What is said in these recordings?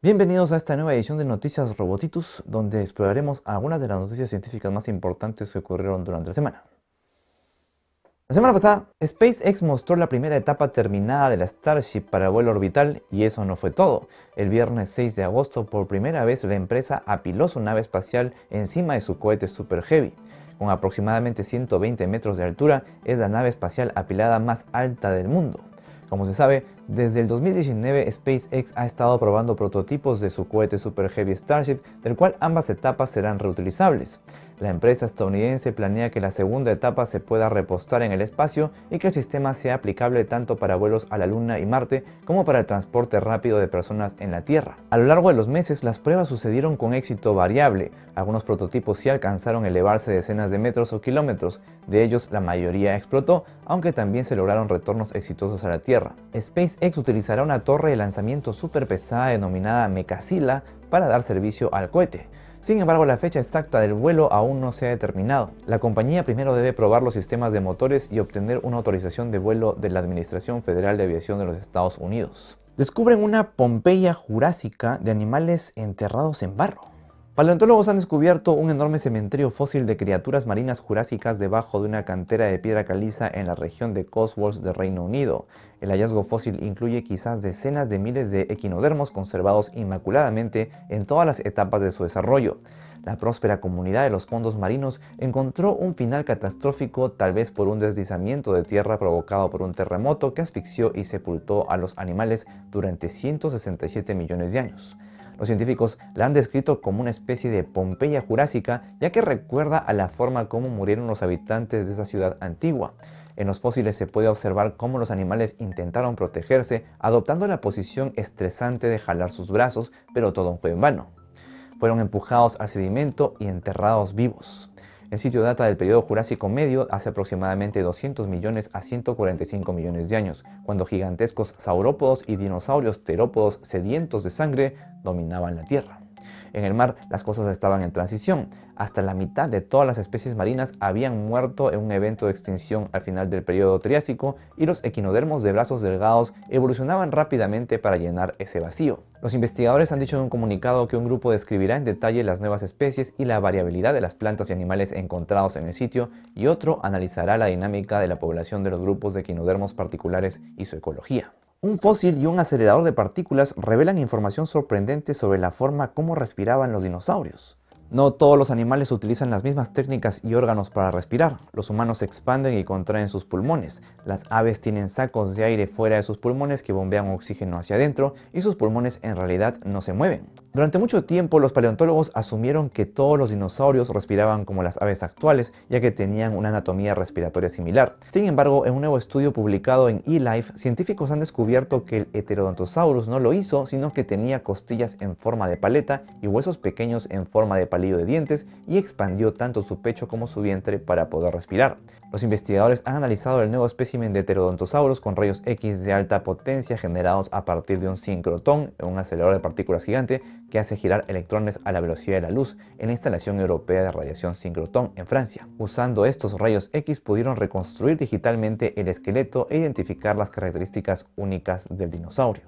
Bienvenidos a esta nueva edición de Noticias Robotitus, donde exploraremos algunas de las noticias científicas más importantes que ocurrieron durante la semana. La semana pasada, SpaceX mostró la primera etapa terminada de la Starship para el vuelo orbital y eso no fue todo. El viernes 6 de agosto, por primera vez, la empresa apiló su nave espacial encima de su cohete Super Heavy. Con aproximadamente 120 metros de altura, es la nave espacial apilada más alta del mundo. Como se sabe, desde el 2019 SpaceX ha estado probando prototipos de su cohete Super Heavy Starship, del cual ambas etapas serán reutilizables. La empresa estadounidense planea que la segunda etapa se pueda repostar en el espacio y que el sistema sea aplicable tanto para vuelos a la Luna y Marte como para el transporte rápido de personas en la Tierra. A lo largo de los meses las pruebas sucedieron con éxito variable. Algunos prototipos sí alcanzaron elevarse decenas de metros o kilómetros, de ellos la mayoría explotó, aunque también se lograron retornos exitosos a la Tierra. SpaceX utilizará una torre de lanzamiento super pesada denominada Mecasila para dar servicio al cohete. Sin embargo, la fecha exacta del vuelo aún no se ha determinado. La compañía primero debe probar los sistemas de motores y obtener una autorización de vuelo de la Administración Federal de Aviación de los Estados Unidos. Descubren una Pompeya jurásica de animales enterrados en barro. Paleontólogos han descubierto un enorme cementerio fósil de criaturas marinas jurásicas debajo de una cantera de piedra caliza en la región de Cotswolds de Reino Unido. El hallazgo fósil incluye quizás decenas de miles de equinodermos conservados inmaculadamente en todas las etapas de su desarrollo. La próspera comunidad de los fondos marinos encontró un final catastrófico tal vez por un deslizamiento de tierra provocado por un terremoto que asfixió y sepultó a los animales durante 167 millones de años. Los científicos la han descrito como una especie de Pompeya jurásica, ya que recuerda a la forma como murieron los habitantes de esa ciudad antigua. En los fósiles se puede observar cómo los animales intentaron protegerse, adoptando la posición estresante de jalar sus brazos, pero todo fue en vano. Fueron empujados al sedimento y enterrados vivos. El sitio data del periodo Jurásico Medio hace aproximadamente 200 millones a 145 millones de años, cuando gigantescos saurópodos y dinosaurios terópodos sedientos de sangre dominaban la Tierra. En el mar las cosas estaban en transición. Hasta la mitad de todas las especies marinas habían muerto en un evento de extinción al final del periodo Triásico y los equinodermos de brazos delgados evolucionaban rápidamente para llenar ese vacío. Los investigadores han dicho en un comunicado que un grupo describirá en detalle las nuevas especies y la variabilidad de las plantas y animales encontrados en el sitio y otro analizará la dinámica de la población de los grupos de equinodermos particulares y su ecología. Un fósil y un acelerador de partículas revelan información sorprendente sobre la forma como respiraban los dinosaurios. No todos los animales utilizan las mismas técnicas y órganos para respirar. Los humanos expanden y contraen sus pulmones. Las aves tienen sacos de aire fuera de sus pulmones que bombean oxígeno hacia adentro y sus pulmones en realidad no se mueven. Durante mucho tiempo los paleontólogos asumieron que todos los dinosaurios respiraban como las aves actuales, ya que tenían una anatomía respiratoria similar. Sin embargo, en un nuevo estudio publicado en eLife, científicos han descubierto que el Heterodontosaurus no lo hizo, sino que tenía costillas en forma de paleta y huesos pequeños en forma de palillo de dientes y expandió tanto su pecho como su vientre para poder respirar. Los investigadores han analizado el nuevo espécimen de Heterodontosaurus con rayos X de alta potencia generados a partir de un sincrotón, un acelerador de partículas gigante que hace girar electrones a la velocidad de la luz en la instalación europea de radiación sincrotón en Francia. Usando estos rayos X pudieron reconstruir digitalmente el esqueleto e identificar las características únicas del dinosaurio.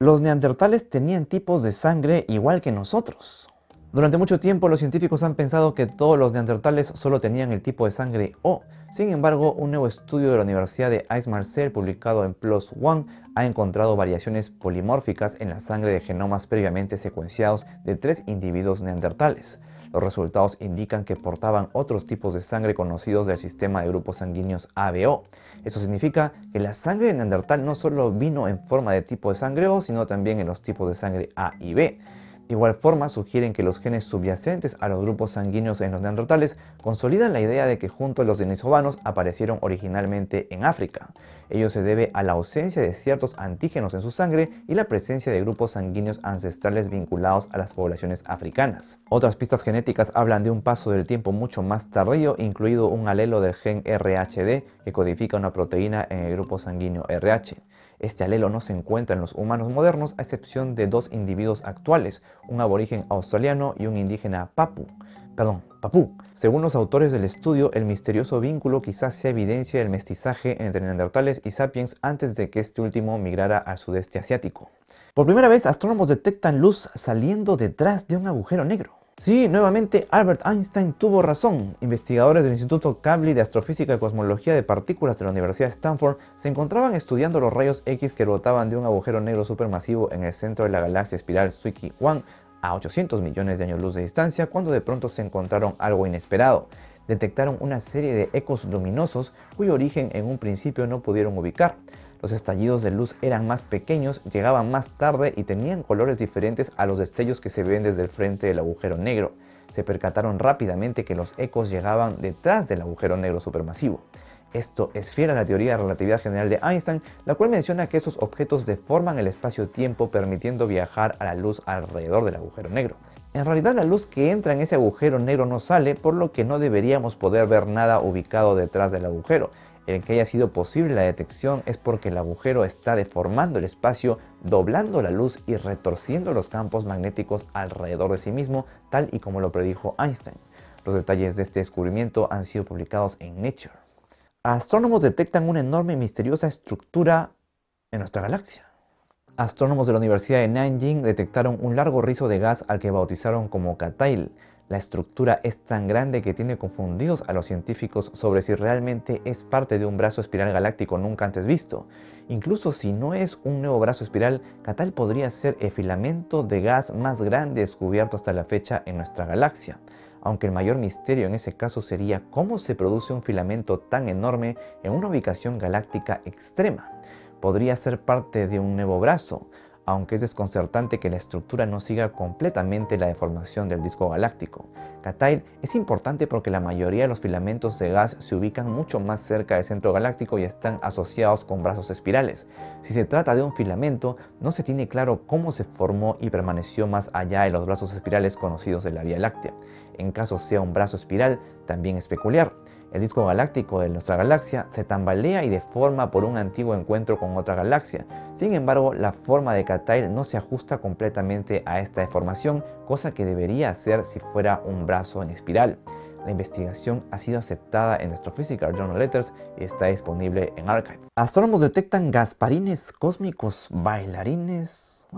Los neandertales tenían tipos de sangre igual que nosotros. Durante mucho tiempo los científicos han pensado que todos los neandertales solo tenían el tipo de sangre O. Sin embargo, un nuevo estudio de la Universidad de Aix-Marseille publicado en PLOS ONE ha encontrado variaciones polimórficas en la sangre de genomas previamente secuenciados de tres individuos neandertales. Los resultados indican que portaban otros tipos de sangre conocidos del sistema de grupos sanguíneos ABO. Eso significa que la sangre de neandertal no solo vino en forma de tipo de sangre O, sino también en los tipos de sangre A y B. De igual forma, sugieren que los genes subyacentes a los grupos sanguíneos en los neandertales consolidan la idea de que juntos los denisovanos aparecieron originalmente en África. Ello se debe a la ausencia de ciertos antígenos en su sangre y la presencia de grupos sanguíneos ancestrales vinculados a las poblaciones africanas. Otras pistas genéticas hablan de un paso del tiempo mucho más tardío, incluido un alelo del gen RHD que codifica una proteína en el grupo sanguíneo RH. Este alelo no se encuentra en los humanos modernos a excepción de dos individuos actuales, un aborigen australiano y un indígena papu. Perdón. Según los autores del estudio, el misterioso vínculo quizás sea evidencia del mestizaje entre neandertales y sapiens antes de que este último migrara al sudeste asiático. Por primera vez, astrónomos detectan luz saliendo detrás de un agujero negro. Sí, nuevamente Albert Einstein tuvo razón. Investigadores del Instituto Kavli de Astrofísica y Cosmología de Partículas de la Universidad de Stanford se encontraban estudiando los rayos X que rotaban de un agujero negro supermasivo en el centro de la galaxia espiral Zwicky 1 a 800 millones de años luz de distancia cuando de pronto se encontraron algo inesperado. Detectaron una serie de ecos luminosos cuyo origen en un principio no pudieron ubicar. Los estallidos de luz eran más pequeños, llegaban más tarde y tenían colores diferentes a los destellos que se ven desde el frente del agujero negro. Se percataron rápidamente que los ecos llegaban detrás del agujero negro supermasivo. Esto es fiel a la teoría de relatividad general de Einstein, la cual menciona que estos objetos deforman el espacio-tiempo permitiendo viajar a la luz alrededor del agujero negro. En realidad la luz que entra en ese agujero negro no sale, por lo que no deberíamos poder ver nada ubicado detrás del agujero. El que haya sido posible la detección es porque el agujero está deformando el espacio, doblando la luz y retorciendo los campos magnéticos alrededor de sí mismo, tal y como lo predijo Einstein. Los detalles de este descubrimiento han sido publicados en Nature. Astrónomos detectan una enorme y misteriosa estructura en nuestra galaxia. Astrónomos de la Universidad de Nanjing detectaron un largo rizo de gas al que bautizaron como Katail, la estructura es tan grande que tiene confundidos a los científicos sobre si realmente es parte de un brazo espiral galáctico nunca antes visto. Incluso si no es un nuevo brazo espiral, Catal podría ser el filamento de gas más grande descubierto hasta la fecha en nuestra galaxia. Aunque el mayor misterio en ese caso sería cómo se produce un filamento tan enorme en una ubicación galáctica extrema. Podría ser parte de un nuevo brazo, aunque es desconcertante que la estructura no siga completamente la deformación del disco galáctico. Katail es importante porque la mayoría de los filamentos de gas se ubican mucho más cerca del centro galáctico y están asociados con brazos espirales. Si se trata de un filamento, no se tiene claro cómo se formó y permaneció más allá de los brazos espirales conocidos de la Vía Láctea. En caso sea un brazo espiral, también es peculiar. El disco galáctico de nuestra galaxia se tambalea y deforma por un antiguo encuentro con otra galaxia. Sin embargo, la forma de Katail no se ajusta completamente a esta deformación, cosa que debería hacer si fuera un brazo en espiral. La investigación ha sido aceptada en Astrophysical Journal Letters y está disponible en Archive. Astrónomos detectan gasparines cósmicos bailarines.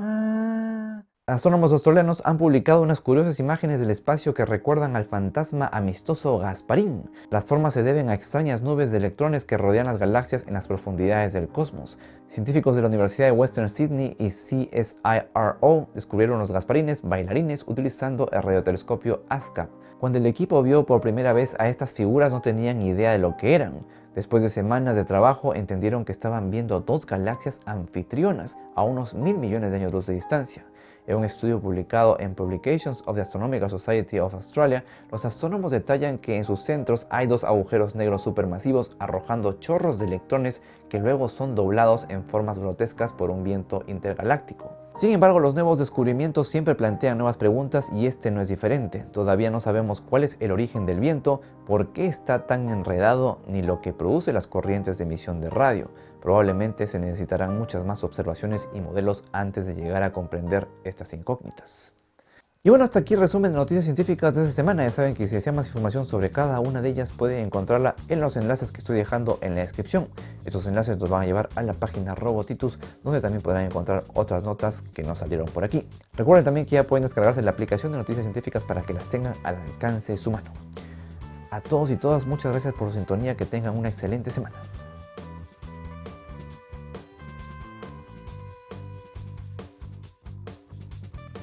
Astrónomos australianos han publicado unas curiosas imágenes del espacio que recuerdan al fantasma amistoso Gasparín. Las formas se deben a extrañas nubes de electrones que rodean las galaxias en las profundidades del cosmos. Científicos de la Universidad de Western Sydney y CSIRO descubrieron los Gasparines bailarines utilizando el radiotelescopio ASCAP. Cuando el equipo vio por primera vez a estas figuras no tenían idea de lo que eran. Después de semanas de trabajo entendieron que estaban viendo dos galaxias anfitrionas a unos mil millones de años luz de distancia. En un estudio publicado en Publications of the Astronomical Society of Australia, los astrónomos detallan que en sus centros hay dos agujeros negros supermasivos arrojando chorros de electrones que luego son doblados en formas grotescas por un viento intergaláctico. Sin embargo, los nuevos descubrimientos siempre plantean nuevas preguntas y este no es diferente. Todavía no sabemos cuál es el origen del viento, por qué está tan enredado, ni lo que produce las corrientes de emisión de radio. Probablemente se necesitarán muchas más observaciones y modelos antes de llegar a comprender estas incógnitas. Y bueno, hasta aquí el resumen de noticias científicas de esta semana. Ya saben que si desean más información sobre cada una de ellas pueden encontrarla en los enlaces que estoy dejando en la descripción. Estos enlaces nos van a llevar a la página Robotitus, donde también podrán encontrar otras notas que no salieron por aquí. Recuerden también que ya pueden descargarse la aplicación de noticias científicas para que las tengan al alcance de su mano. A todos y todas, muchas gracias por su sintonía, que tengan una excelente semana.